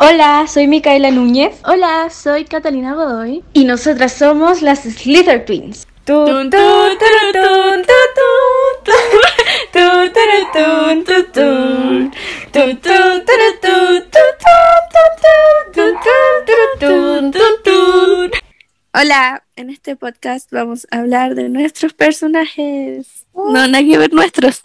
Hola, soy Micaela Núñez. Hola, soy Catalina Godoy. Y nosotras somos las Slither Twins. Hola, en este podcast vamos a hablar de nuestros personajes. No, nada que ver nuestros.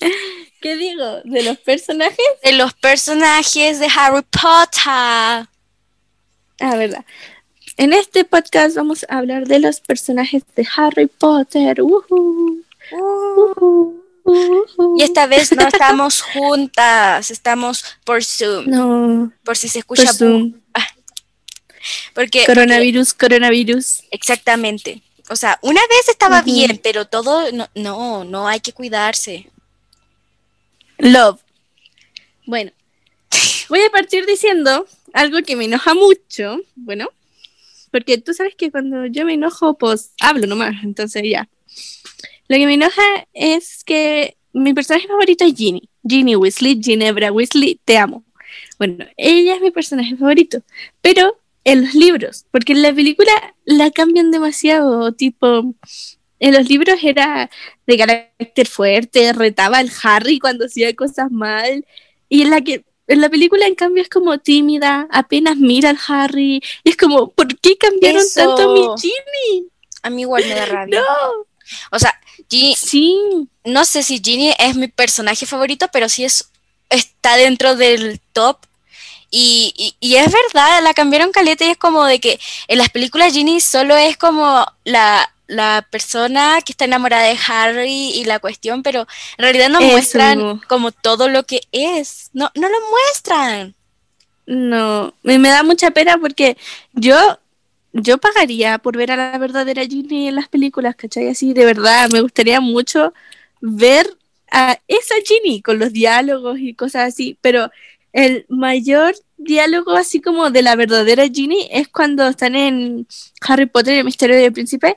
¿Qué digo? ¿De los personajes? De los personajes de Harry Potter. Ah, verdad. En este podcast vamos a hablar de los personajes de Harry Potter. Uhu. Uhu. Uhu. Y esta vez no estamos juntas, estamos por Zoom. No. Por si se escucha. Por Zoom. Ah. Porque. Coronavirus, coronavirus. Exactamente. O sea, una vez estaba bien, pero todo. No, no, no hay que cuidarse. Love. Bueno, voy a partir diciendo algo que me enoja mucho. Bueno, porque tú sabes que cuando yo me enojo, pues hablo nomás. Entonces ya. Lo que me enoja es que mi personaje favorito es Ginny. Ginny Weasley, Ginebra Weasley, te amo. Bueno, ella es mi personaje favorito. Pero en los libros, porque en la película la cambian demasiado. Tipo, en los libros era de carácter fuerte, retaba al Harry cuando hacía cosas mal. Y en la que en la película, en cambio, es como tímida, apenas mira al Harry. Y es como, ¿por qué cambiaron Eso. tanto a mi Ginny? A mí igual me da rabia. No. O sea, Ginny, Sí, no sé si Ginny es mi personaje favorito, pero sí es está dentro del top. Y, y- y es verdad, la cambiaron caleta y es como de que en las películas Ginny solo es como la, la persona que está enamorada de Harry y la cuestión, pero en realidad no Eso muestran como todo lo que es. No, no lo muestran. no. Me, me da mucha pena porque yo, yo pagaría por ver a la verdadera Ginny en las películas, ¿cachai? Así, de verdad, me gustaría mucho ver a esa Ginny con los diálogos y cosas así, pero el mayor diálogo así como de la verdadera Ginny es cuando están en Harry Potter y el misterio del príncipe,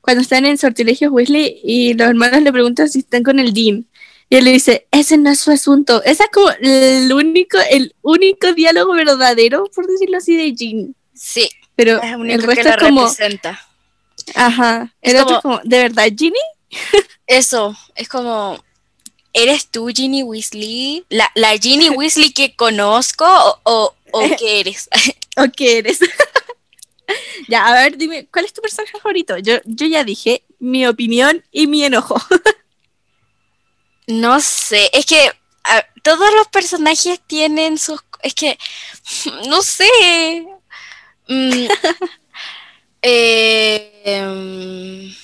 cuando están en Sortilegios Weasley y los hermanos le preguntan si están con el Dean. Y él le dice, ese no es su asunto. Ese es como el único, el único diálogo verdadero, por decirlo así, de Ginny. Sí, Pero es el el único que resto la es como, representa. ajá, el Es otro es como, ¿de verdad Ginny? Eso, es como, ¿eres tú Ginny Weasley? ¿La, la Ginny Weasley que conozco o, o, o qué eres? ¿O qué eres? ya, a ver, dime, ¿cuál es tu personaje favorito? Yo, yo ya dije mi opinión y mi enojo. No sé, es que a- todos los personajes tienen sus... Es que, no sé. Mm, eh, em,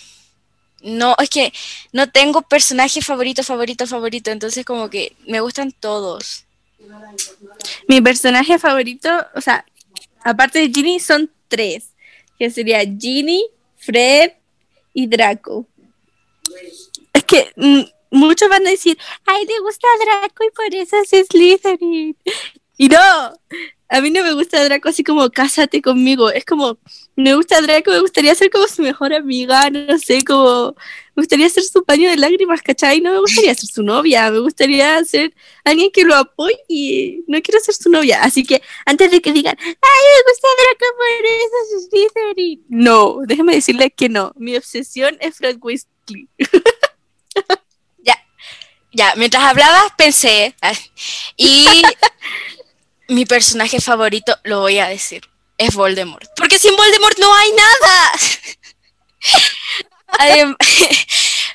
no, es que no tengo personaje favorito, favorito, favorito, entonces como que me gustan todos. mi personaje favorito, o sea, aparte de Ginny, son tres, que sería Ginny, Fred y Draco. Es que mm, muchos van a decir, ay, te gusta Draco y por eso es Slytherin. Y no, a mí no me gusta Draco así como cásate conmigo. Es como, me gusta Draco, me gustaría ser como su mejor amiga, no sé, como, me gustaría ser su paño de lágrimas, ¿cachai? No me gustaría ser su novia, me gustaría ser alguien que lo apoye. No quiero ser su novia. Así que antes de que digan, ay, me gusta Draco por eso es Slytherin. No, déjeme decirle que no. Mi obsesión es Fred Weasley. Ya, mientras hablabas pensé, y mi personaje favorito, lo voy a decir, es Voldemort. Porque sin Voldemort no hay nada.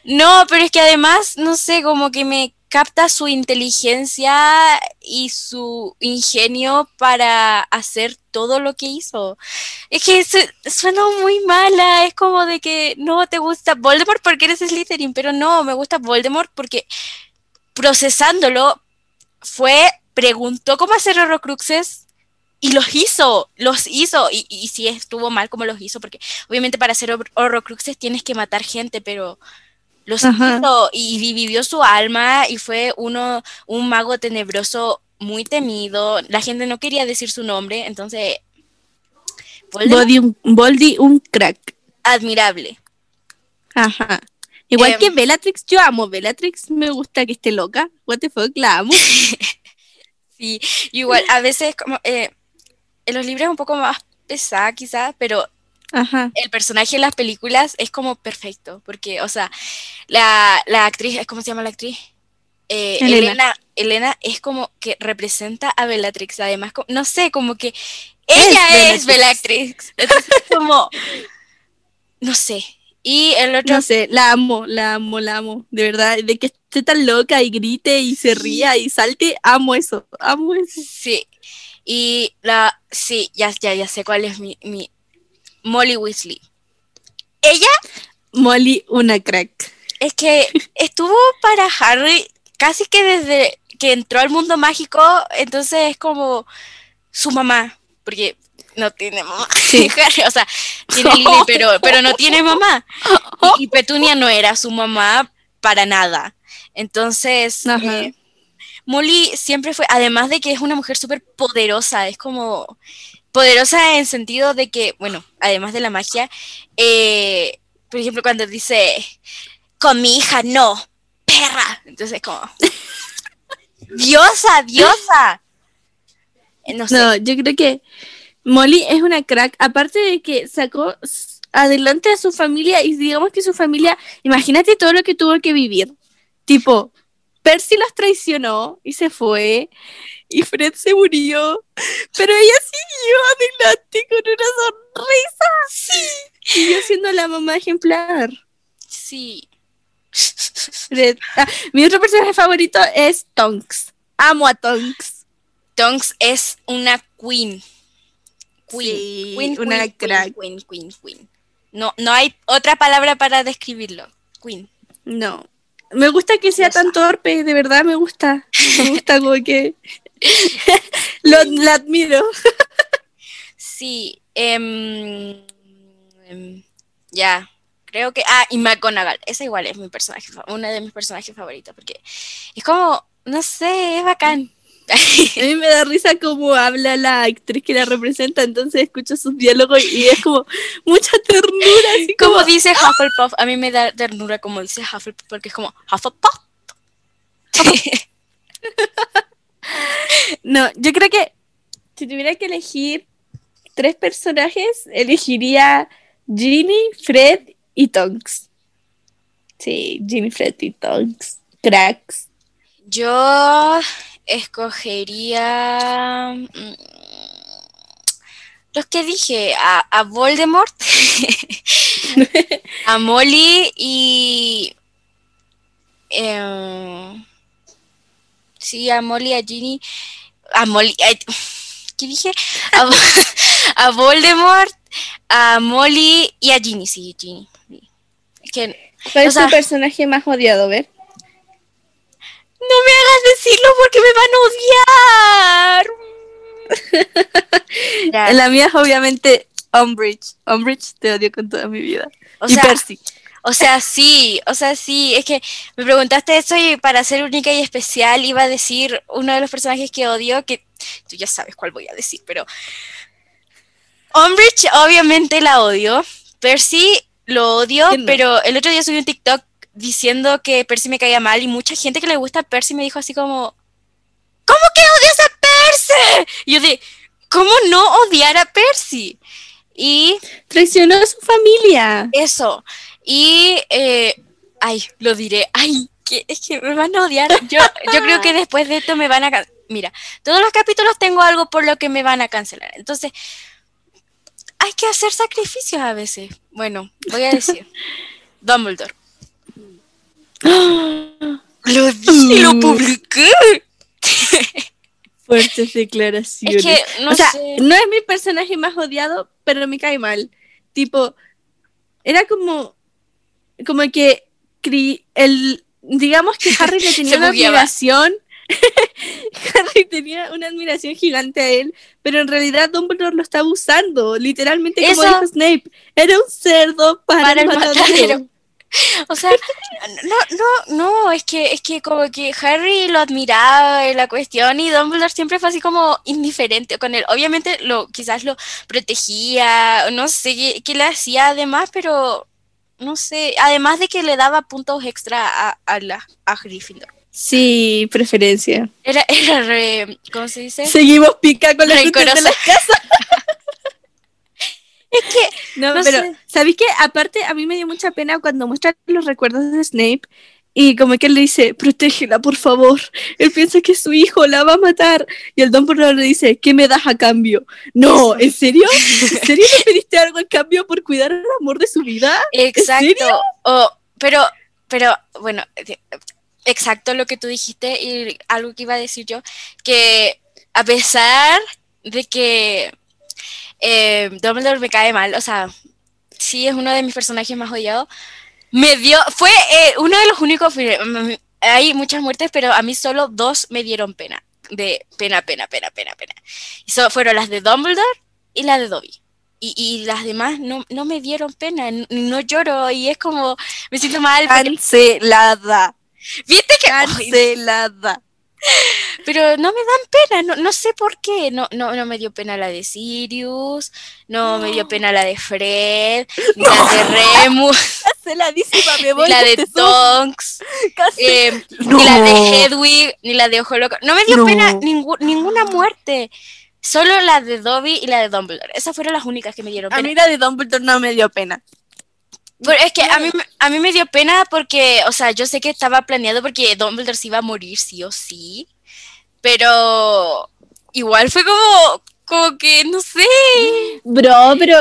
No, pero es que además, no sé, como que me capta su inteligencia y su ingenio para hacer todo lo que hizo. Es que se- suena muy mala, es como de que no te gusta Voldemort porque eres Slytherin, pero no, me gusta Voldemort porque procesándolo fue, preguntó cómo hacer horrocruxes y los hizo, los hizo, y, y sí estuvo mal como los hizo, porque obviamente para hacer hor- horrocruxes tienes que matar gente, pero los Ajá. hizo y dividió su alma y fue uno, un mago tenebroso muy temido, la gente no quería decir su nombre, entonces Body un, un crack. admirable. Ajá. Igual Em. que Bellatrix, yo amo Bellatrix, me gusta que esté loca. What the fuck, la amo. Sí, igual, a veces como eh, en los libros es un poco más pesada quizás, pero Ajá. el personaje en las películas es como perfecto, porque, o sea, la, la actriz, ¿cómo se llama la actriz? Eh, Elena. Elena. Elena es como que representa a Bellatrix, además, co- no sé, como que ella es Bellatrix, entonces es como, no sé, y el otro, No sé, la amo, la amo, la amo. De verdad, de que esté tan loca y grite y se ría y salte, amo eso, amo eso. sí, y la, sí, ya, ya, ya sé cuál es mi, mi Molly Weasley. Ella Molly, una crack. Es que estuvo para Harry casi que desde que entró al mundo mágico, entonces es como su mamá, porque no tiene mamá. Sí. Harry, o sea, tiene Lily, pero, pero no tiene mamá. Y, y Petunia no era su mamá para nada. Entonces, Ajá. eh, Molly siempre fue, además de que es una mujer súper poderosa, es como poderosa en sentido de que, bueno, además de la magia, eh, por ejemplo, cuando dice, con mi hija, no, perra. Entonces, como, diosa, diosa. Eh, No sé, No, yo creo que Molly es una crack, aparte de que sacó adelante a su familia y digamos que su familia, imagínate todo lo que tuvo que vivir. Tipo, Percy los traicionó y se fue y Fred se murió, pero ella siguió adelante con una sonrisa. Sí. Siguió siendo la mamá ejemplar. sí. Fred. Ah, mi otro personaje favorito es Tonks. Amo a Tonks. Tonks es una queen. Queen. Sí, queen, una queen, crack. Queen, queen, queen, queen. No, no hay otra palabra para describirlo. Queen. No. Me gusta que sea tan torpe, de verdad me gusta. Me gusta como que lo, la admiro. Sí. em, em, ya. Creo que. Ah, y McGonagall. Esa igual es mi personaje, una de mis personajes favoritos. Porque es como. No sé, es bacán. A mí me da risa cómo habla la actriz que la representa, entonces escucho sus diálogos y es como mucha ternura, así como como dice Hufflepuff, a mí me da ternura como dice Hufflepuff, porque es como Hufflepuff. No, yo creo que si tuviera que elegir tres personajes, elegiría Ginny, Fred y Tonks. Sí, Ginny, Fred y Tonks. Cracks. Yo escogería mm, los que dije, a, a Voldemort, a Molly y em, sí, a Molly, a Ginny, a Molly, ay, ¿qué dije? A, a Voldemort, a Molly y a Ginny, sí, Ginny. Que ¿Cuál O es sea- tu personaje más odiado? A ver. No me hagas decirlo porque me van a odiar. Ya, La mía es obviamente Umbridge. Umbridge te odio con toda mi vida. o, y sea, Percy. o sea, sí, o sea, sí, es que me preguntaste eso y para ser única y especial iba a decir uno de los personajes que odio, que tú ya sabes cuál voy a decir, pero Umbridge obviamente la odio, Percy lo odio, pero el otro día subí un TikTok diciendo que Percy me caía mal y mucha gente que le gusta a Percy me dijo así como, ¿cómo que odias a Percy? Y yo de, ¿cómo no odiar a Percy? Y Traicionó a su familia. eso, y, eh, ay, lo diré, ay, que, es que me van a odiar. Yo, yo creo que después de esto me van a... Mira, todos los capítulos tengo algo por lo que me van a cancelar. Entonces, hay que hacer sacrificios a veces. Bueno, voy a decir, Dumbledore. Lo dije, lo publiqué. Fuertes declaraciones. Es que, no o sea, sé. no es mi personaje más odiado, pero me cae mal. Tipo, era como, como que cri- el, digamos que Harry le tenía una. Harry tenía una admiración gigante a él, pero en realidad Dumbledore lo estaba usando, literalmente como Eso. dijo Snape, era un cerdo para, Para el el matadero. matadero. O sea, no, no, no, es que, es que como que Harry lo admiraba en la cuestión y Dumbledore siempre fue así como indiferente con él. Obviamente lo, quizás lo protegía, no sé qué, le hacía además, pero no sé, además de que le daba puntos extra a, a la, a Gryffindor. Sí, preferencia. Era, era re, ¿cómo se dice? Seguimos pica con la de las casas. es que, no, no pero, sé. ¿sabéis qué? Aparte, a mí me dio mucha pena cuando muestran los recuerdos de Snape y como que él le dice, protégela, por favor. Él piensa que su hijo la va a matar. Y el Dumbledore le dice, ¿qué me das a cambio? No, ¿en serio? ¿En serio le pediste algo a cambio por cuidar el amor de su vida? Exacto. serio? O- pero, pero, bueno, de- exacto lo que tú dijiste y algo que iba a decir yo, que a pesar de que eh, Dumbledore me cae mal, o sea, sí es uno de mis personajes más odiados, me dio, fue eh, uno de los únicos, mm, hay muchas muertes, pero a mí solo dos me dieron pena, de pena, pena, pena, pena, pena. So- fueron las de Dumbledore y la de Dobby. Y, y las demás no, no me dieron pena, n- no lloro y es como, me siento mal. Cancelada. Viste que... Cancelada. Pero no me dan pena, no, no sé por qué. No, no, no me dio pena la de Sirius, no me dio pena la de Fred, ni la de Remus, Canceladísima, me ni la de este Tonks, Casi- eh, No. ni la de Hedwig, ni la de Ojo Loco. No me dio No. pena ninguna muerte. Solo la de Dobby y la de Dumbledore. Esas fueron las únicas que me dieron A pena. mí la de Dumbledore no me dio pena. Pero es que a mí, a mí me dio pena porque, o sea, yo sé que estaba planeado porque Dumbledore se iba a morir sí o sí, pero igual fue como, como que, no sé. Bro, pero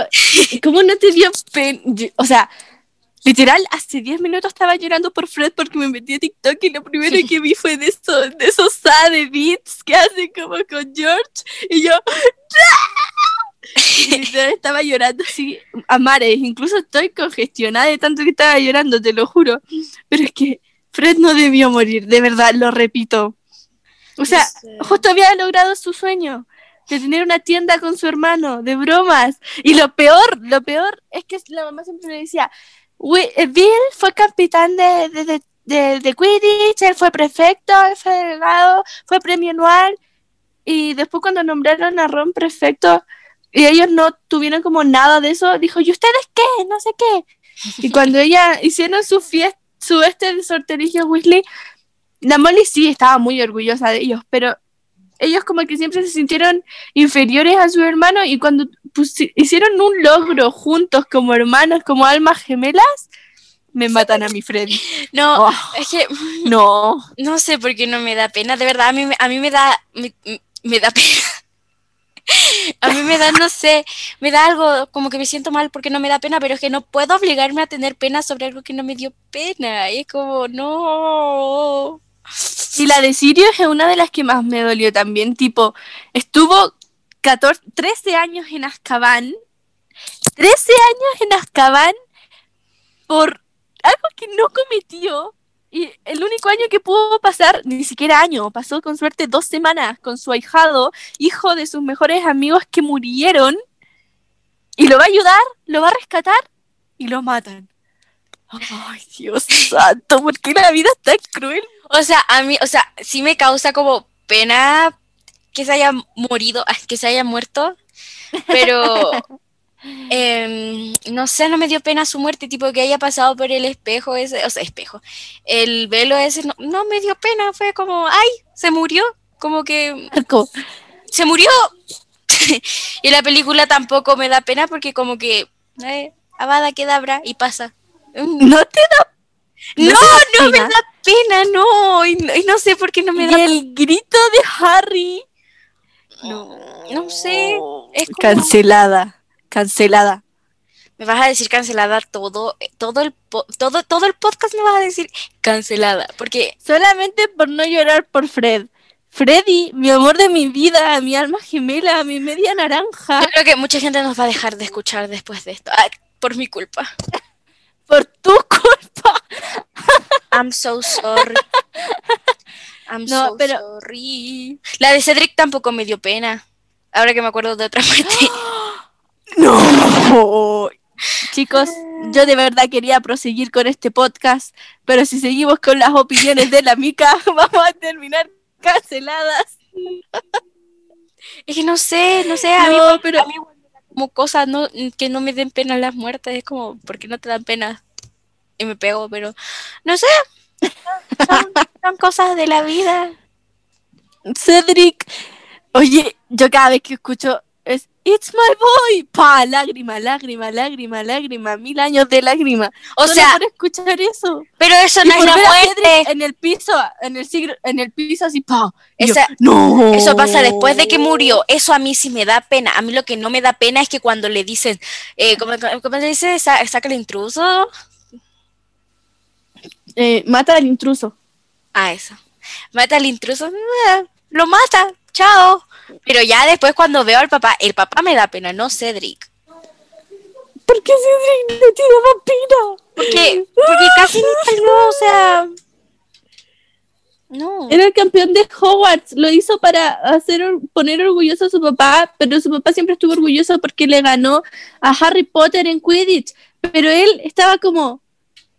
¿cómo no te dio pena? O sea, literal, hace 10 minutos estaba llorando por Fred porque me metí a TikTok y lo primero que vi fue de esos, de esos sad beats que hacen como con George y yo y literal estaba llorando así a mares, incluso estoy congestionada de tanto que estaba llorando, te lo juro. Pero es que Fred no debió morir, de verdad, lo repito. O sea, sé. justo había logrado su sueño de tener una tienda con su hermano, de bromas. Y lo peor, lo peor es que la mamá siempre le decía, "Wi- eh, Bill fue capitán de, de, de, de- de Quidditch, él fue prefecto, él fue delegado, fue premio anual. Y después cuando nombraron a Ron prefecto y ellos no tuvieron como nada de eso, dijo, ¿y ustedes qué? No sé qué. Y cuando ella hicieron su fiesta, su este de sorteligio Weasley, la Molly sí estaba muy orgullosa de ellos, pero ellos como que siempre se sintieron inferiores a su hermano y cuando hicieron un logro juntos como hermanos, como almas gemelas, me matan a mi Freddy. No, Oh, es que no. no sé por qué no me da pena, de verdad, a mí, a mí me da, me, me da pena. A mí me da, no sé, me da algo como que me siento mal porque no me da pena, pero es que no puedo obligarme a tener pena sobre algo que no me dio pena. Y es como, no. Y la de Sirius es una de las que más me dolió también, tipo, estuvo 14, 13 años en Azkaban, 13 años en Azkaban por algo que no cometió. Y el único año que pudo pasar, ni siquiera año, pasó con suerte dos semanas con su ahijado, hijo de sus mejores amigos que murieron, y lo va a ayudar, lo va a rescatar, y lo matan. Ay, Dios santo, ¿por qué la vida es tan cruel? O sea, a mí, o sea, sí me causa como pena que se haya morido, que se haya muerto, pero em, no sé, no me dio pena su muerte, tipo que haya pasado por el espejo ese, o sea, espejo, el velo ese, no, no me dio pena, fue como, ay, se murió, como que Marco, se murió. y la película tampoco me da pena porque como que, eh, Avada Kedavra y pasa. Mm, no te da No, no me da pena, no, y no, y no sé por qué no me Y da el grito de Harry. No, no sé. Es como- Cancelada, cancelada. Me vas a decir cancelada todo, todo el todo, todo el podcast me vas a decir cancelada, porque Solamente por no llorar por Fred. Freddy, mi amor de mi vida, mi alma gemela, mi media naranja. yo creo que mucha gente nos va a dejar de escuchar después de esto, Ah, por mi culpa. Por tu culpa. I'm so sorry. I'm No, so pero- sorry. La de Cedric tampoco me dio pena. Ahora que me acuerdo de otra parte. No. Chicos, yo de verdad quería proseguir con este podcast, pero si seguimos con las opiniones de la Mica, vamos a terminar canceladas. Es que no sé, no sé, a mí, pero a mí como cosas no, que no me den pena las muertes, es como, ¿por qué no te dan pena? Y me pego, pero no sé. Son cosas de la vida. Cedric. Oye, yo cada vez que escucho es It's my boy. Pa, lágrima, lágrima, lágrima, lágrima. Mil años de lágrima. O Solo sea, por escuchar eso. pero eso Y no es por la ver a Cedric muerte. en el piso, en el siglo, en el piso así, pa. Yo, no. Eso pasa después de que murió. Eso a mí sí me da pena. A mí lo que no me da pena es que cuando le dicen, eh, ¿cómo, cómo le dice? Sa- Saca el intruso. Eh, mata al intruso. Ah, eso. Mata al intruso. eh, Lo mata. Chao. Pero ya después cuando veo al papá, el papá me da pena, no Cedric. ¿Por qué Cedric no tiene más pena? Porque, porque casi ni salió, o sea. No. Era el campeón de Hogwarts, lo hizo para hacer poner orgulloso a su papá, pero su papá siempre estuvo orgulloso porque le ganó a Harry Potter en Quidditch, pero él estaba como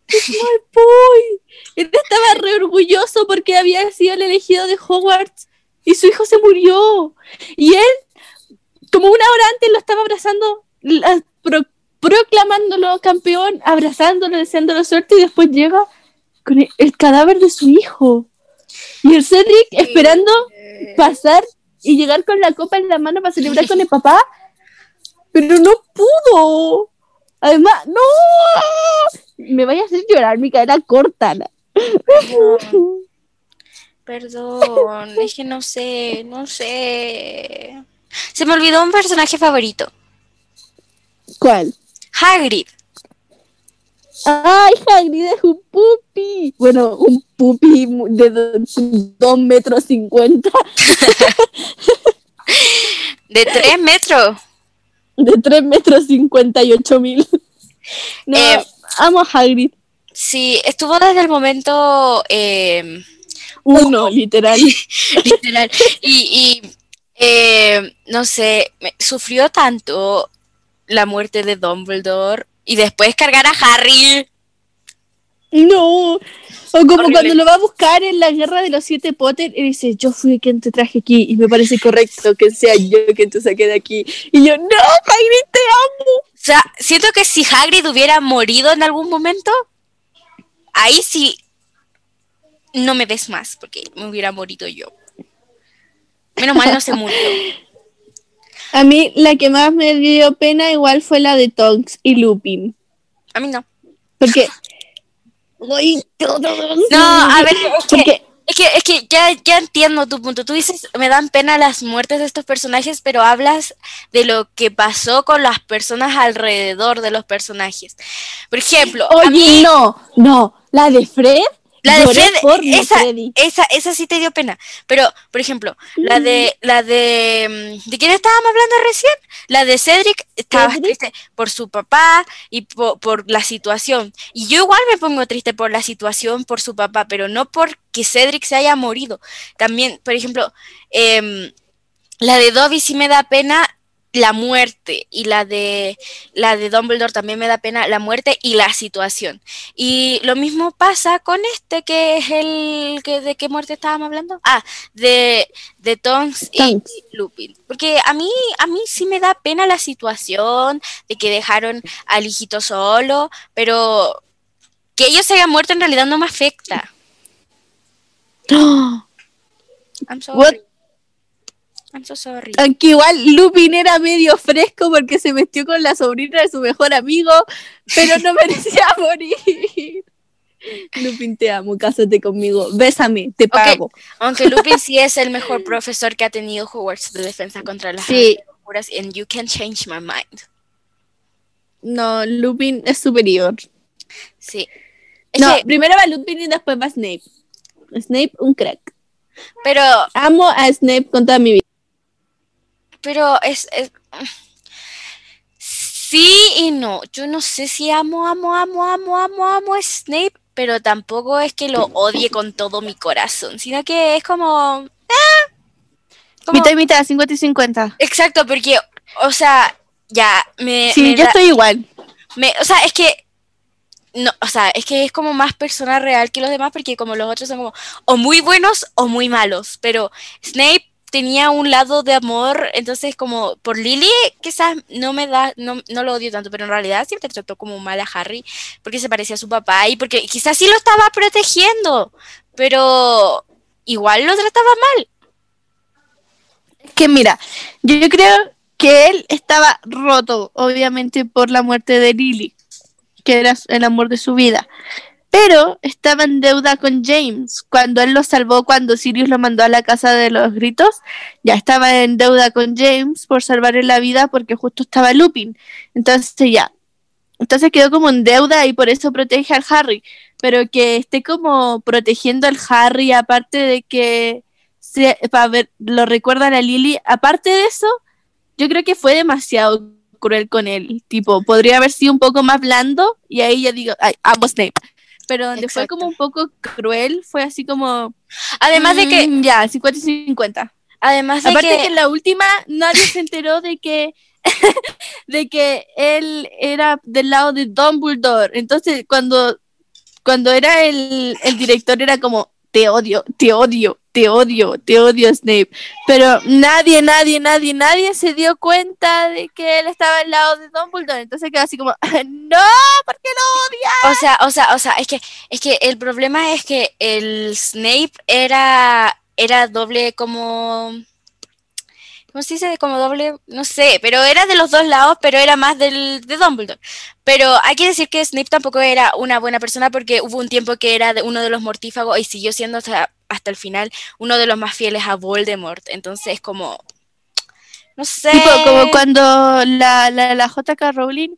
"It's my boy". Él estaba re orgulloso porque había sido el elegido de Hogwarts y su hijo se murió. Y él, como una hora antes, lo estaba abrazando, la- pro- proclamándolo campeón, abrazándolo, deseándolo suerte, y después llega con el, el cadáver de su hijo. Y el Cedric esperando pasar y llegar con la copa en la mano para celebrar con el papá, pero no pudo. Además, no. Me vaya a hacer llorar, Micaela, córtala. Perdón, es que no sé, no sé. Se me olvidó un personaje favorito. ¿Cuál? Hagrid. Ay, Hagrid es un pupi. Bueno, un pupi de do- dos metros cincuenta, De tres metros. de tres metros cincuenta y ocho mil. No, Eh, amo a Hagrid. Sí, estuvo desde el momento eh, Uno, literal. literal. Y, y, eh, no sé, sufrió tanto la muerte de Dumbledore y después cargar a Harry. No. O como Horrible. cuando lo va a buscar en la guerra de los siete Potter y dice, yo fui quien te traje aquí y me parece correcto que sea yo quien te saque de aquí. Y yo, no, Hagrid, te amo. O sea, siento que si Hagrid hubiera morido en algún momento, ahí sí no me ves más, porque me hubiera morido yo. Menos mal no se murió. A mí la que más me dio pena igual fue la de Tonks y Lupin. A mí no. Porque... No, a ver, es que, Porque es que, es que ya, ya entiendo tu punto. Tú dices, me dan pena las muertes de estos personajes, pero hablas de lo que pasó con las personas alrededor de los personajes. Por ejemplo, a Oye, mí, no, no, la de Fred, la de lloré Fred, por mi esa, Freddy. esa, esa sí te dio pena. Pero, por ejemplo, la de, la de, mm, ¿de quién estábamos hablando recién? La de Cedric, estaba Cedric. triste por su papá y po- por, la situación. Y yo igual me pongo triste por la situación, por su papá, pero no porque Cedric se haya morido. También, por ejemplo, em, la de Dobby sí me da pena la muerte y la de la de Dumbledore también me da pena la muerte y la situación. Y lo mismo pasa con este que es el que de qué muerte estábamos hablando? Ah, de de Tonks y. Lupin. Porque a mí a mí sí me da pena la situación de que dejaron al hijito solo, pero que ellos se hayan muerto en realidad no me afecta. I'm sorry. What? I'm so sorry. Aunque igual Lupin era medio fresco porque se metió con la sobrina de su mejor amigo, pero no merecía morir. Lupin, te amo, cásate conmigo, bésame, te pago. Aunque Lupin sí es el mejor profesor que ha tenido Hogwarts de defensa contra las Sí. locuras and you can change my mind. No, Lupin es superior. Sí. Es No, que- primero va Lupin y después va Snape. Snape, un crack. pero, Amo a Snape con toda mi vida. Pero es, es- sí y no. Yo no sé si amo, amo, amo, amo, amo, amo a Snape, pero tampoco es que lo odie con todo mi corazón, sino que es como, ah, como- Mitad y mitad, 50 y 50. exacto, porque, o sea, ya me, Sí, me yo da- estoy igual. Me, o sea, es que. No, o sea, es que es como más persona real que los demás, porque como los otros son como o muy buenos o muy malos. Pero Snape, tenía un lado de amor, entonces como por Lily quizás no me da, no, no lo odio tanto, pero en realidad siempre trató como mal a Harry porque se parecía a su papá y porque quizás sí lo estaba protegiendo, pero igual lo trataba mal. Que mira, yo creo que él estaba roto, obviamente, por la muerte de Lily, que era el amor de su vida. Pero estaba en deuda con James. Cuando él lo salvó, cuando Sirius lo mandó a la casa de los gritos, ya estaba en deuda con James por salvarle la vida porque justo estaba Lupin. Entonces ya. Entonces quedó como en deuda y por eso protege al Harry. Pero que esté como protegiendo al Harry, aparte de que se, para ver, lo recuerda a Lily, aparte de eso, yo creo que fue demasiado cruel con él. Tipo, podría haber sido un poco más blando y ahí ya digo, ay, amo Snape pero donde fue como un poco cruel, fue así como... Además de que... Mm, ya, 50 y 50. Además de Aparte que... que en la última nadie se enteró de que de que él era del lado de Dumbledore. Entonces, cuando, cuando era el, el director, era como, te odio, te odio, te odio, te odio, Snape. Pero nadie, nadie, nadie, nadie se dio cuenta de que él estaba al lado de Dumbledore. Entonces quedó así como, no, ¿por qué lo odia? O sea, o sea, o sea, es que, es que el problema es que el Snape era, era doble como ¿Cómo se dice? Como doble, no sé, pero era de los dos lados, pero era más del, de Dumbledore. Pero hay que decir que Snape tampoco era una buena persona porque hubo un tiempo que era de uno de los mortífagos y siguió siendo hasta, hasta el final uno de los más fieles a Voldemort. Entonces, como, no sé. Tipo, como cuando la, la, la JK Rowling,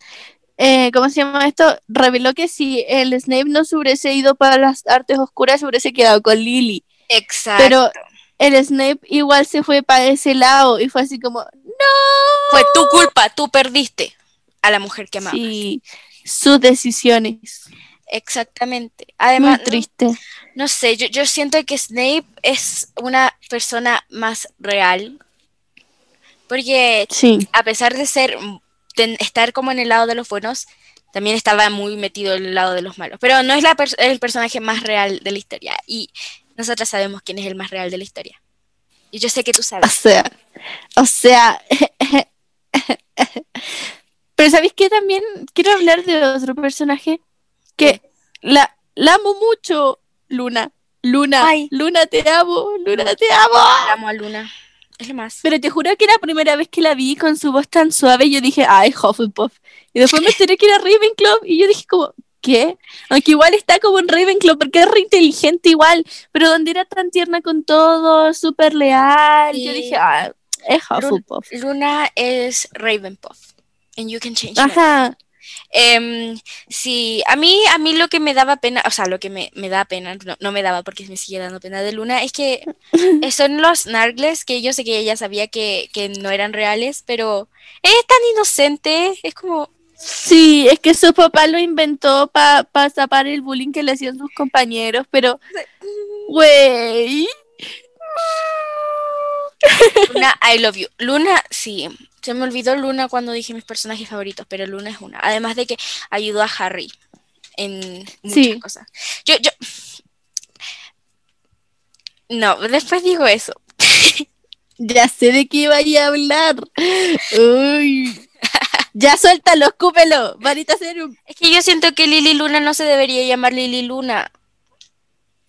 eh, ¿cómo se llama esto? Reveló que si el Snape no se hubiese ido para las artes oscuras, se hubiese quedado con Lily. Exacto. Pero el Snape igual se fue para ese lado y fue así como, no. Fue tu culpa, tú perdiste a la mujer que amabas. Sí, sus decisiones. Exactamente. Además, Muy triste. No, no sé, yo, yo siento que Snape es una persona más real. Porque Sí. a pesar de ser de estar como en el lado de los buenos, también estaba muy metido en el lado de los malos. Pero no es la el personaje más real de la historia. Y nosotras sabemos quién es el más real de la historia. Y yo sé que tú O sabes. sea, o sea. Pero ¿sabéis qué? También quiero hablar de otro personaje que la, la amo mucho, Luna. Luna, Ay. Luna, te amo, Luna, te amo. Amo a Luna. Es lo más. Pero te juro que la primera vez que la vi con su voz tan suave, yo dije, ay, Hufflepuff. Y después me enteré que era Ravenclaw y yo dije como, ¿qué? Aunque igual está como en Ravenclaw porque es re inteligente igual, pero donde era tan tierna con todo, súper leal, yo dije, ah, es Hufflepuff. Luna es Ravenpuff. And you can change. Ajá, Em, sí, a mí, a mí lo que me daba pena, o sea, lo que me, me da pena, no, no me daba porque me sigue dando pena de Luna, es que son los Nargles, que yo sé que ella sabía que, que no eran reales, pero es tan inocente, es como, sí, es que su papá lo inventó para tapar el bullying que le hacían sus compañeros, pero, güey, Luna, I love you. Luna, sí, se me olvidó Luna cuando dije mis personajes favoritos, pero Luna es una. Además de que ayudó a Harry en muchas Sí. cosas. Yo, yo. No, después digo eso. ya sé de qué vaya a hablar. Uy. Ya suéltalo, escúpelo, varita serum. Es que yo siento que Lily Luna no se debería llamar Lily Luna.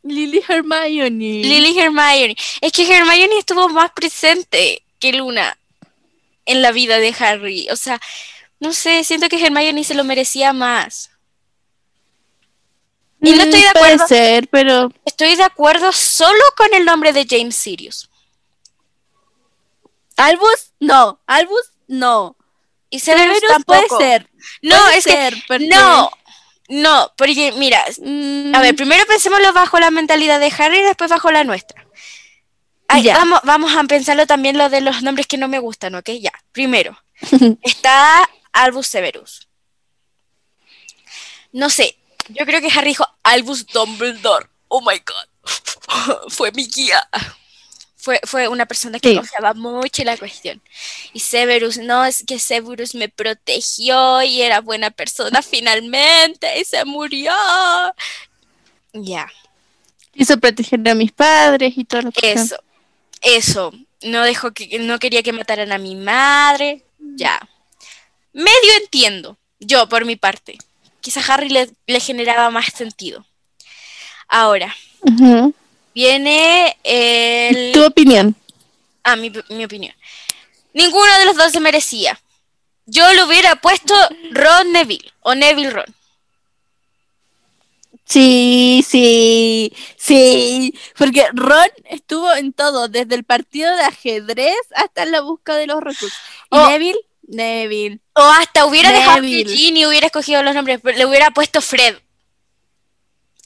Lily Hermione. Lily Hermione. Es que Hermione estuvo más presente que Luna en la vida de Harry. O sea, no sé, siento que Hermione se lo merecía más. Y no estoy de Mm, Puede acuerdo. ser, pero Estoy de acuerdo solo con el nombre de James Sirius. Albus, no. Albus, no. Y Severus, Severus tampoco. puede ser. No, puede es ser, que porque- no, no, porque mira, Mm, a ver, primero pensémoslo bajo la mentalidad de Harry y después bajo la nuestra. Ay, Ya. vamos, vamos a pensarlo también lo de los nombres que no me gustan, ¿ok? Ya, primero, está Albus Severus. No sé, yo creo que Harry dijo Albus Dumbledore. Oh my god. Fue mi guía. Fue, fue una persona que Sí. confiaba mucho en la cuestión. Y Severus, no, es que Severus me protegió y era buena persona finalmente y se murió. Ya, Quiso proteger a mis padres y todo lo que eso, eso. no dejó que no quería que mataran a mi madre. Ya. Medio entiendo, yo por mi parte. Quizás Harry le, le generaba más sentido. Ahora, viene el... Tu opinión. Ah, mi, mi opinión. Ninguno de los dos se merecía. Yo le hubiera puesto Ron Neville o Neville Ron. Sí, sí, sí, porque Ron estuvo en todo, desde el partido de ajedrez hasta en la busca de los recursos. Y Oh. Neville, Neville. O hasta hubiera dejado que Neville. Ginny hubiera escogido los nombres, pero le hubiera puesto Fred.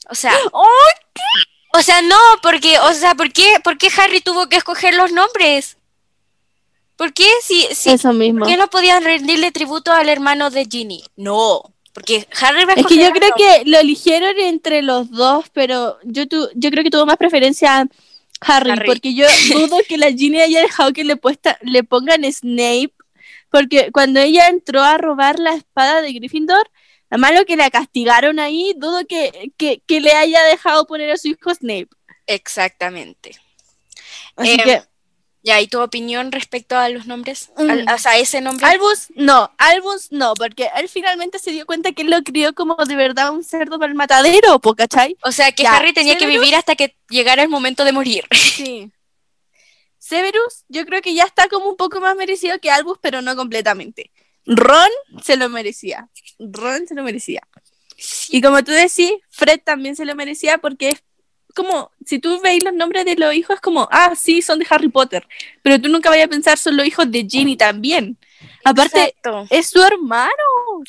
O sea, o sea, no, porque, o sea, ¿por qué, por qué Harry tuvo que escoger los nombres? ¿Por qué si, si Eso mismo. ¿por qué no podían rendirle tributo al hermano de Ginny? No, porque Harry va a Es que yo creo que lo eligieron entre los dos, pero yo tu, yo creo que tuvo más preferencia Harry, Harry. porque yo dudo que la Ginny haya dejado que le puesta, le pongan Snape, porque cuando ella entró a robar la espada de Gryffindor, a malo que la castigaron ahí, dudo que, que, que le haya dejado poner a su hijo Snape. Exactamente. Así Em, que Ya, ¿y tu opinión respecto a los nombres? Mm. Al- o sea, ese nombre. Albus no, Albus no, porque él finalmente se dio cuenta que él lo crió como de verdad un cerdo para el matadero, po, ¿cachai? O sea, que Ya, Harry tenía que vivir hasta que llegara el momento de morir. Sí. Severus, yo creo que ya está como un poco más merecido que Albus, pero no completamente. Ron se lo merecía. Ron se lo merecía. Y como tú decís, Fred también se lo merecía porque es como, si tú veis los nombres de los hijos, es como, ah, sí, son de Harry Potter. Pero tú nunca vayas a pensar, son los hijos de Ginny también. Aparte, Exacto. es su hermano.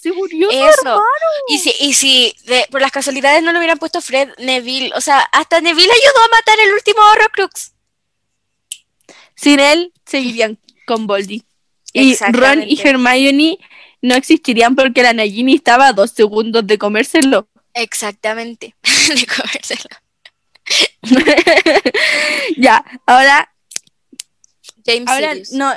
Se murió su hermano. Y si, y si de- por las casualidades no le hubieran puesto Fred Neville, o sea, hasta Neville ayudó a matar el último Horrocrux. Sin él, seguirían con Voldy. Y Ron y Hermione no existirían porque la Nagini estaba a dos segundos de comérselo. Exactamente. de comérselo. ya, ahora, James ahora Sirius. no,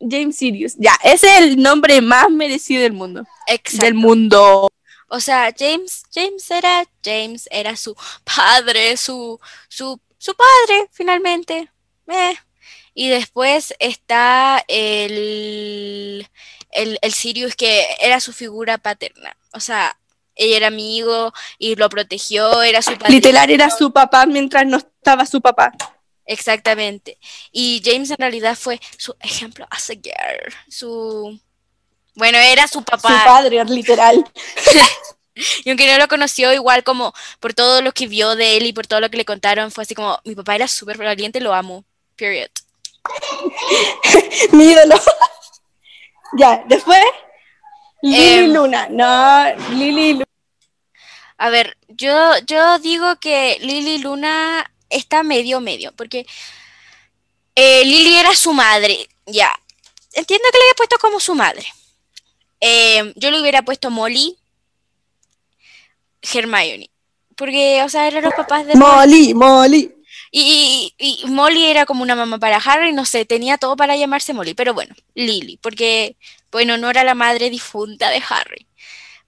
James Sirius. Ya, ese es el nombre más merecido del mundo. Exacto. Del mundo. O sea, James, James era, James era su padre, su, su, su padre, finalmente. Eh. Y después está el, el, el Sirius que era su figura paterna. O sea, ella era amigo y lo protegió, era su padre. Literal era su papá mientras no estaba su papá. Exactamente. Y James en realidad fue su ejemplo a seguir. Su. Bueno, era su papá. Su padre, literal. Y aunque no lo conoció, igual como por todo lo que vio de él y por todo lo que le contaron, fue así como, mi papá era súper valiente, lo amo. Period. Mi ídolo. ya, después. Lily Em. Luna. No, Lily Luna. A ver, yo, yo digo que Lily Luna está medio medio, porque eh, Lily era su madre, ya. Entiendo que le había puesto como su madre. Eh, yo le hubiera puesto Molly, Hermione. Porque, o sea, eran los papás de Molly, Molly. Y, y- y Molly era como una mamá para Harry, no sé, tenía todo para llamarse Molly, pero bueno, Lily, porque, bueno, no era la madre difunta de Harry.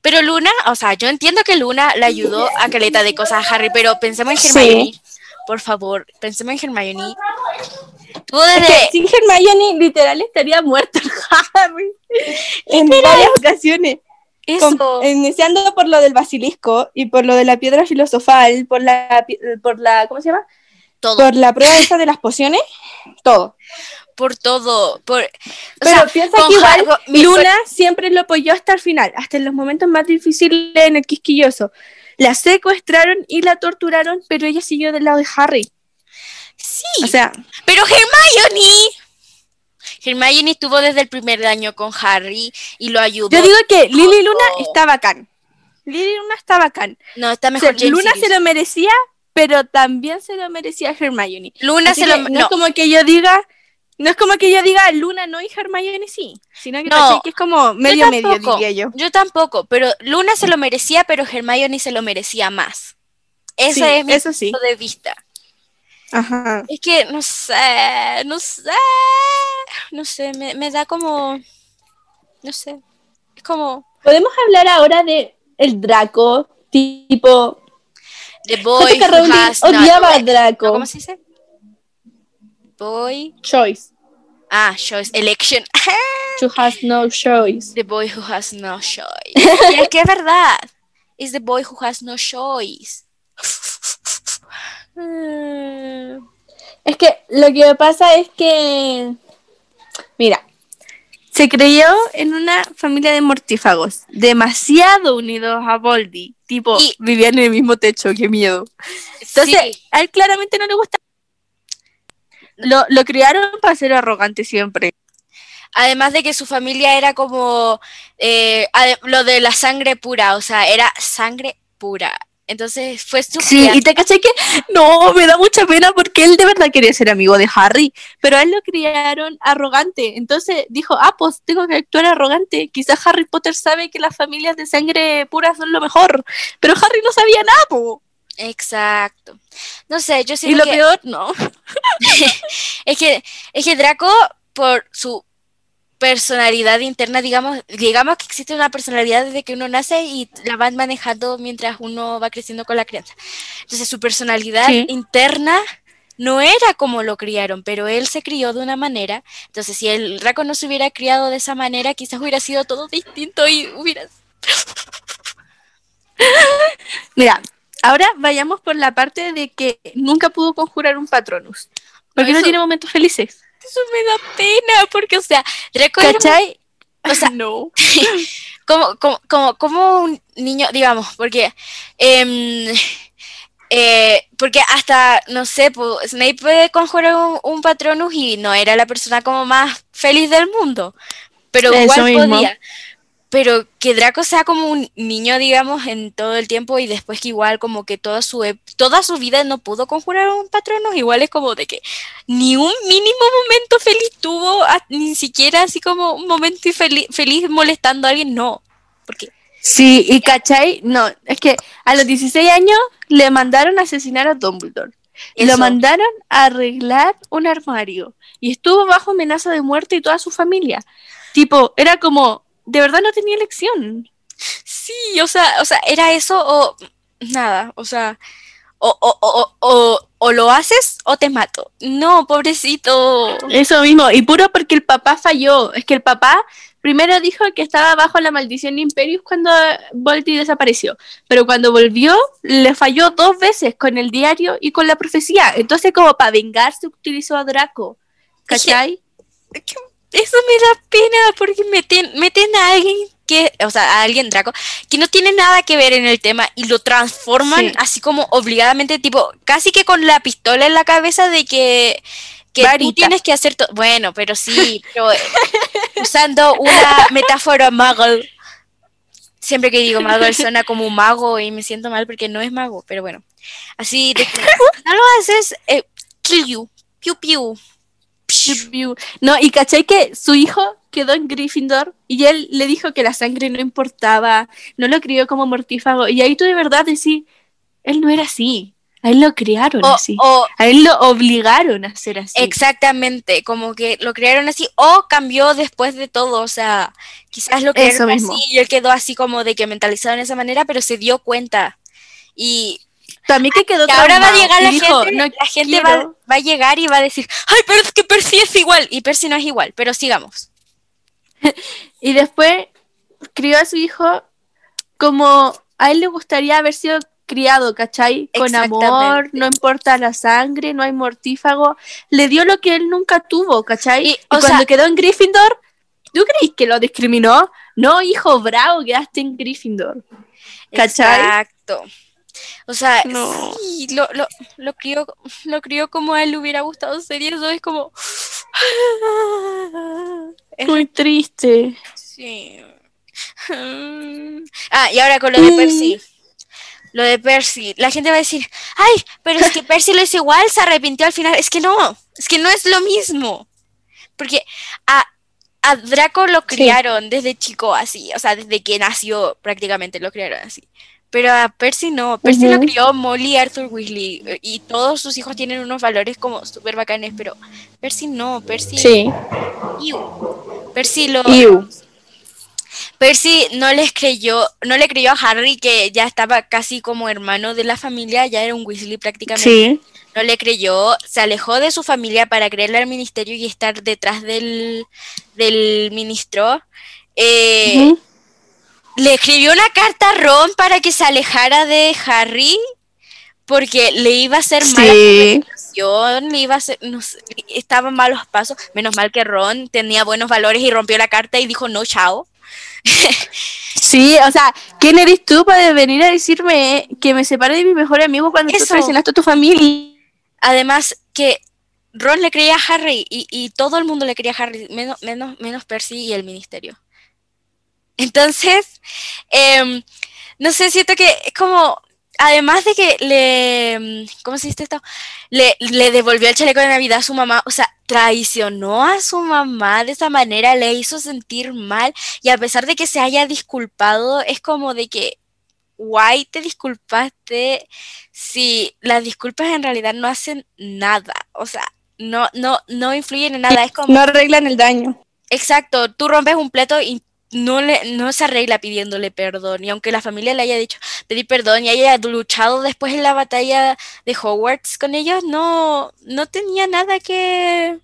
Pero Luna, o sea, yo entiendo que Luna le ayudó a caleta de cosas a Harry, pero pensemos en Sí. Hermione, por favor, pensemos en Hermione. Es desde, que sin Hermione literal estaría muerto Harry en varias ocasiones. eso, iniciando por lo del basilisco y por lo de la piedra filosofal, por la, por la ¿cómo se llama? Todo, Por la prueba esa de las pociones, todo. por todo, por, o Pero sea, piensa que igual Luna siempre lo apoyó hasta el final, hasta en los momentos más difíciles en el quisquilloso. La secuestraron y la torturaron, pero ella siguió del lado de Harry. sí, O sea, Pero Hermione. Hermione estuvo desde el primer año con Harry y lo ayudó. yo digo que Lily Luna todo. está bacán. Lily Luna está bacán. no, está O mejor sea, James Luna Sirius. se lo merecía, pero también se lo merecía Hermione. Luna Así se lo no, no, es como que yo diga, no es como que yo diga Luna no y Hermione sí, sino que, No, que es como medio medio diría yo. Yo tampoco, pero Luna se lo merecía, pero Hermione se lo merecía más. Ese Sí, es mi eso sí. punto de vista. Ajá. Es que no sé, no sé, no sé, me, me da como, no sé, es como Podemos hablar ahora de el Draco, tipo The Boy J.K. who Rowling has odiaba Draco. ¿Cómo se dice? Boy Choice. Ah, choice, election. To has no choice. The boy who has no choice. y es que es verdad. Is the boy who has no choice. Es que lo que pasa es que, mira, se creyó en una familia de mortífagos, demasiado unidos a Voldy, tipo, Y- vivían en el mismo techo, qué miedo. Entonces, Sí. a él claramente no le gusta. Lo, lo criaron para ser arrogante siempre. Además de que su familia era como eh, lo de la sangre pura, o sea, era sangre pura. Entonces fue su Sí, y te caché que no, me da mucha pena porque él de verdad quería ser amigo de Harry, pero a él lo criaron arrogante. Entonces dijo, ah, pues tengo que actuar arrogante. Quizás Harry Potter sabe que las familias de sangre pura son lo mejor, pero Harry no sabía nada, po. Exacto. No sé, yo Y siento lo que peor, no. es que es que Draco por su personalidad interna, digamos, digamos que existe una personalidad desde que uno nace y la van manejando mientras uno va creciendo con la crianza. Entonces su personalidad Sí. interna no era como lo criaron, pero él se crió de una manera. Entonces si el Draco no se hubiera criado de esa manera, quizás hubiera sido todo distinto y hubiera... Mira, ahora vayamos por la parte de que nunca pudo conjurar un Patronus. Porque no, eso- tiene momentos felices. Eso me da pena, porque, o sea, un- ¿Cachai? o sea, no. como, como, como, como un niño, digamos, porque em, eh, porque hasta, no sé, pues, Snape puede conjurar un, un Patronus y no era la persona como más feliz del mundo, pero Eso igual mismo. podía. Pero que Draco sea como un niño, digamos, en todo el tiempo y después que igual como que toda su, ep- toda su vida no pudo conjurar un Patronus, igual es como de que ni un mínimo momento feliz tuvo, a- ni siquiera así como un momento infeli- feliz molestando a alguien, no. Porque Sí, y cachai, no, es que a los 16 años le mandaron a asesinar a Dumbledore. Y lo mandaron a arreglar un armario. Y estuvo bajo amenaza de muerte y toda su familia. Tipo, era como, de verdad no tenía elección. Sí, o sea, o sea, era eso o nada, o sea, o, o, o, o, o lo haces o te mato. No, pobrecito. Eso mismo, y puro porque el papá falló. Es que el papá primero dijo que estaba bajo la maldición de Imperius cuando Volty desapareció. Pero cuando volvió, le falló dos veces con el diario y con la profecía. Entonces, como para vengarse, utilizó a Draco. ¿Cachai? Que Eso me da pena porque meten, meten a alguien que, o sea, a alguien Draco, que no tiene nada que ver en el tema y lo transforman Sí. así como obligadamente, tipo, casi que con la pistola en la cabeza de que, que tú tienes que hacer todo. Bueno, pero sí, pero eh, usando una metáfora muggle. Siempre que digo muggle suena como un mago y me siento mal porque no es mago, pero bueno. Así de que no lo haces, eh, kill you, piu piu. No, y cachai que su hijo quedó en Gryffindor y él le dijo que la sangre no importaba, no lo crió como mortífago. Y ahí tú de verdad decís, él no era así. A él lo criaron O, así. o A él lo obligaron a ser así. Exactamente, como que lo crearon así o cambió después de todo, o sea, quizás lo mismo. así y él quedó así como de que mentalizado en esa manera, pero se dio cuenta. Y También que quedó que ahora va a llegar y la dijo, gente, "No la gente va, quiero". va a llegar y va a decir, ay, pero es que Percy es igual, y Percy no es igual, pero sigamos. Y después crió a su hijo como a él le gustaría haber sido criado, ¿cachai? Con amor, no importa la sangre, no hay mortífago. Le dio lo que él nunca tuvo, ¿cachai? Y, Y, cuando sea- quedó en Gryffindor, ¿tú crees que lo discriminó? No, hijo bravo, quedaste en Gryffindor. ¿Cachai? Exacto. O sea, No. sí, lo, lo, lo crió, lo crió como a él le hubiera gustado ser y eso es como... Es Muy triste. Sí. Ah, y ahora con lo de Percy. Lo de Percy. La gente va a decir, ay, pero es que Percy lo hizo igual, se arrepintió al final. Es que no, es que no es lo mismo. Porque a, a Draco lo criaron desde chico así, o sea, desde que nació prácticamente lo criaron así. Pero a Percy no, Percy lo crió Molly Arthur Weasley eh, y todos sus hijos tienen unos valores como súper bacanes, pero Percy no, Percy... Sí. Iu. Percy lo, Iu. Percy no les creyó, no le creyó a Harry que ya estaba casi como hermano de la familia, ya era un Weasley prácticamente. Sí. no le creyó, se alejó de su familia para creerle al ministerio y estar detrás del, del ministro. Eh. Le escribió una carta a Ron para que se alejara de Harry porque le iba a hacer mala Sí. le iba a hacer, no sé, estaban malos pasos. Menos mal que Ron tenía buenos valores y rompió la carta y dijo no, chao. Sí, o sea, ¿quién eres tú para venir a decirme que me separe de mi mejor amigo cuando tú Eso. traicionaste a tu familia? Además que Ron le creía a Harry y, y todo el mundo le creía a Harry, menos, menos, menos Percy y el ministerio. Entonces, em, no sé, siento que es como, además de que le, ¿cómo se dice esto? Le, le devolvió el chaleco de Navidad a su mamá, o sea, traicionó a su mamá de esa manera, le hizo sentir mal y a pesar de que se haya disculpado, es como de que, guay, te disculpaste si las disculpas en realidad no hacen nada, o sea, no, no, no influyen en nada, es como... No arreglan el daño. Exacto, tú rompes un plato y no, le, no se arregla pidiéndole perdón. Y aunque la familia le haya dicho pedir perdón y haya luchado después en la batalla de Hogwarts con ellos, no, no tenía nada que,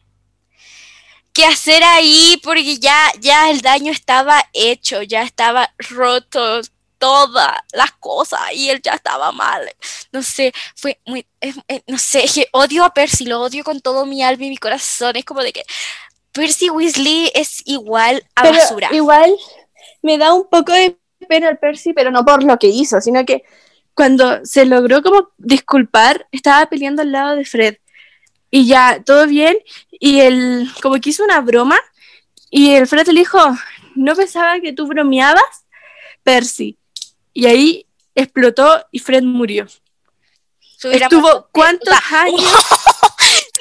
que hacer ahí porque ya, ya el daño estaba hecho, ya estaba roto todas las cosas y él ya estaba mal. No sé, fue muy, es- no sé, odio a Percy, lo odio con todo mi alma y mi corazón. Es como de que Percy Weasley es igual a Pero basura. igual me da un poco de pena al Percy, pero no por lo que hizo, sino que cuando se logró como disculpar, estaba peleando al lado de Fred. Y ya, todo bien, y él como que hizo una broma, y el Fred le dijo, no pensaba que tú bromeabas, Percy. Y ahí explotó y Fred murió. Estuvo cuántos años,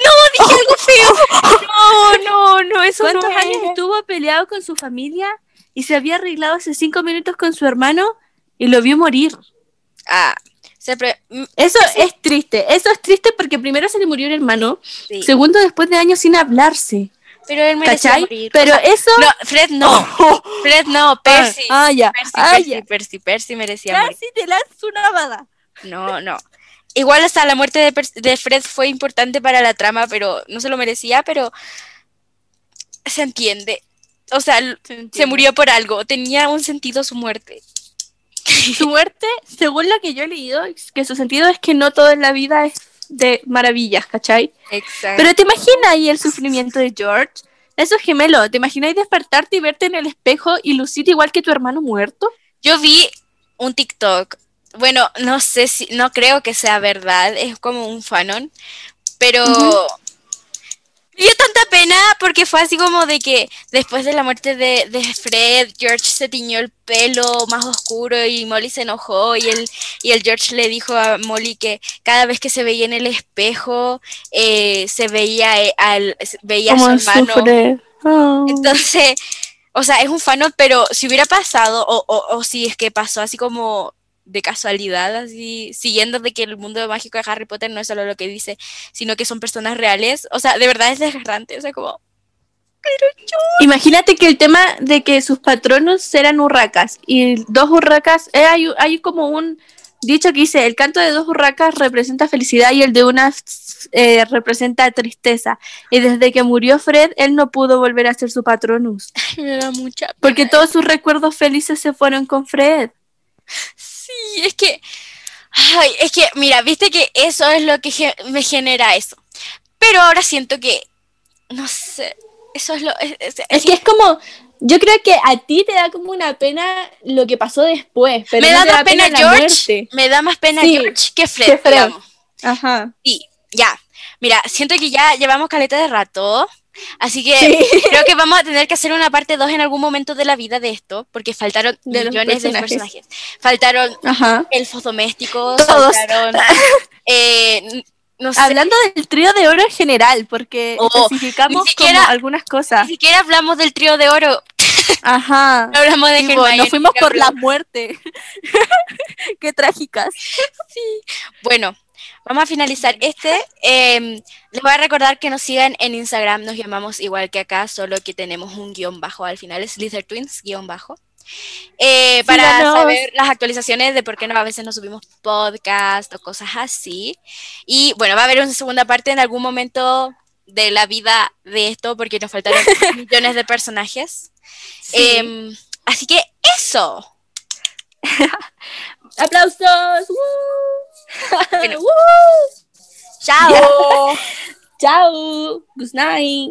No, dije algo. No, no, no, eso cuántos no años es. estuvo peleado con su familia y se había arreglado hace cinco minutos con su hermano y lo vio morir. Ah, mm, Eso es triste, eso es triste porque primero se le murió un hermano, sí, segundo después de años sin hablarse, pero él merecía morir. Pero O sea, eso... no, Fred no, Fred no, Percy. Ah, ya, Percy, ah, Percy, ya. Percy, Percy merecía morir. Casi te lanzo una bada. No, no. Igual hasta la muerte de, Fred fue importante para la trama, pero no se lo merecía, pero se entiende. O sea, se murió por algo, tenía un sentido su muerte. Su muerte, según lo que yo he leído, es que su sentido es que no todo en la vida es de maravillas, ¿cachai? Exacto. Pero te imaginas ahí el sufrimiento de George. Eso es gemelo. ¿Te imaginas despertarte y verte en el espejo y lucir igual que tu hermano muerto? Yo vi un TikTok. Bueno, no sé si, no creo que sea verdad, es como un fanon, pero me dio tanta pena porque fue así como de que después de la muerte de, de Fred, George se tiñó el pelo más oscuro y Molly se enojó y el, y el George le dijo a Molly que cada vez que se veía en el espejo eh, se veía, eh, al, veía a su hermano. Oh. Entonces, o sea, es un fanon, pero si hubiera pasado, o, o, o si es que pasó así como de casualidad, así, siguiendo de que el mundo mágico de Harry Potter no es solo lo que dice, sino que son personas reales, o sea, de verdad es desgarrante, o sea, como, Imagínate que el tema de que sus patronos eran urracas y dos urracas, eh, hay, hay como un dicho que dice, el canto de dos urracas representa felicidad y el de una eh, representa tristeza. Y desde que murió Fred, él no pudo volver a ser su patronus, me da mucha pena. porque todos sus recuerdos felices se fueron con Fred. Es que, ay, es que, mira, viste que eso es lo que ge- me genera eso, pero ahora siento que, no sé, eso es lo, es- es- Es que es como, yo creo que a ti te da como una pena lo que pasó después, pero me no da más pena, la George, muerte. me da más pena Sí, George que Fred, que Fred. digamos. Ajá. Sí, ya. Mira, siento que ya llevamos caleta de rato. Así que Sí. creo que vamos a tener que hacer una parte 2 en algún momento de la vida de esto, porque faltaron De millones de personajes. Faltaron Ajá. elfos domésticos, Todos. faltaron. eh, n- no sé, Hablando del trío de oro en general, porque Oh, especificamos ni siquiera- como algunas cosas. ni siquiera hablamos del trío de oro. Ajá. No hablamos de nos fuimos por la muerte. Qué trágicas. Bueno, vamos a finalizar este. Em, les voy a recordar que nos sigan en Instagram, nos llamamos igual que acá, solo que tenemos un guion bajo al final, Slither Twins, guion bajo. Eh, para Síganos. saber las actualizaciones de por qué no, a veces no subimos podcast o cosas así. Y bueno, va a haber una segunda parte en algún momento de la vida de esto, porque nos faltaron millones de personajes. Sí. Em, así que eso. ¡Aplausos! ¡Woo! Bueno. ¡Chao! ¡Good night!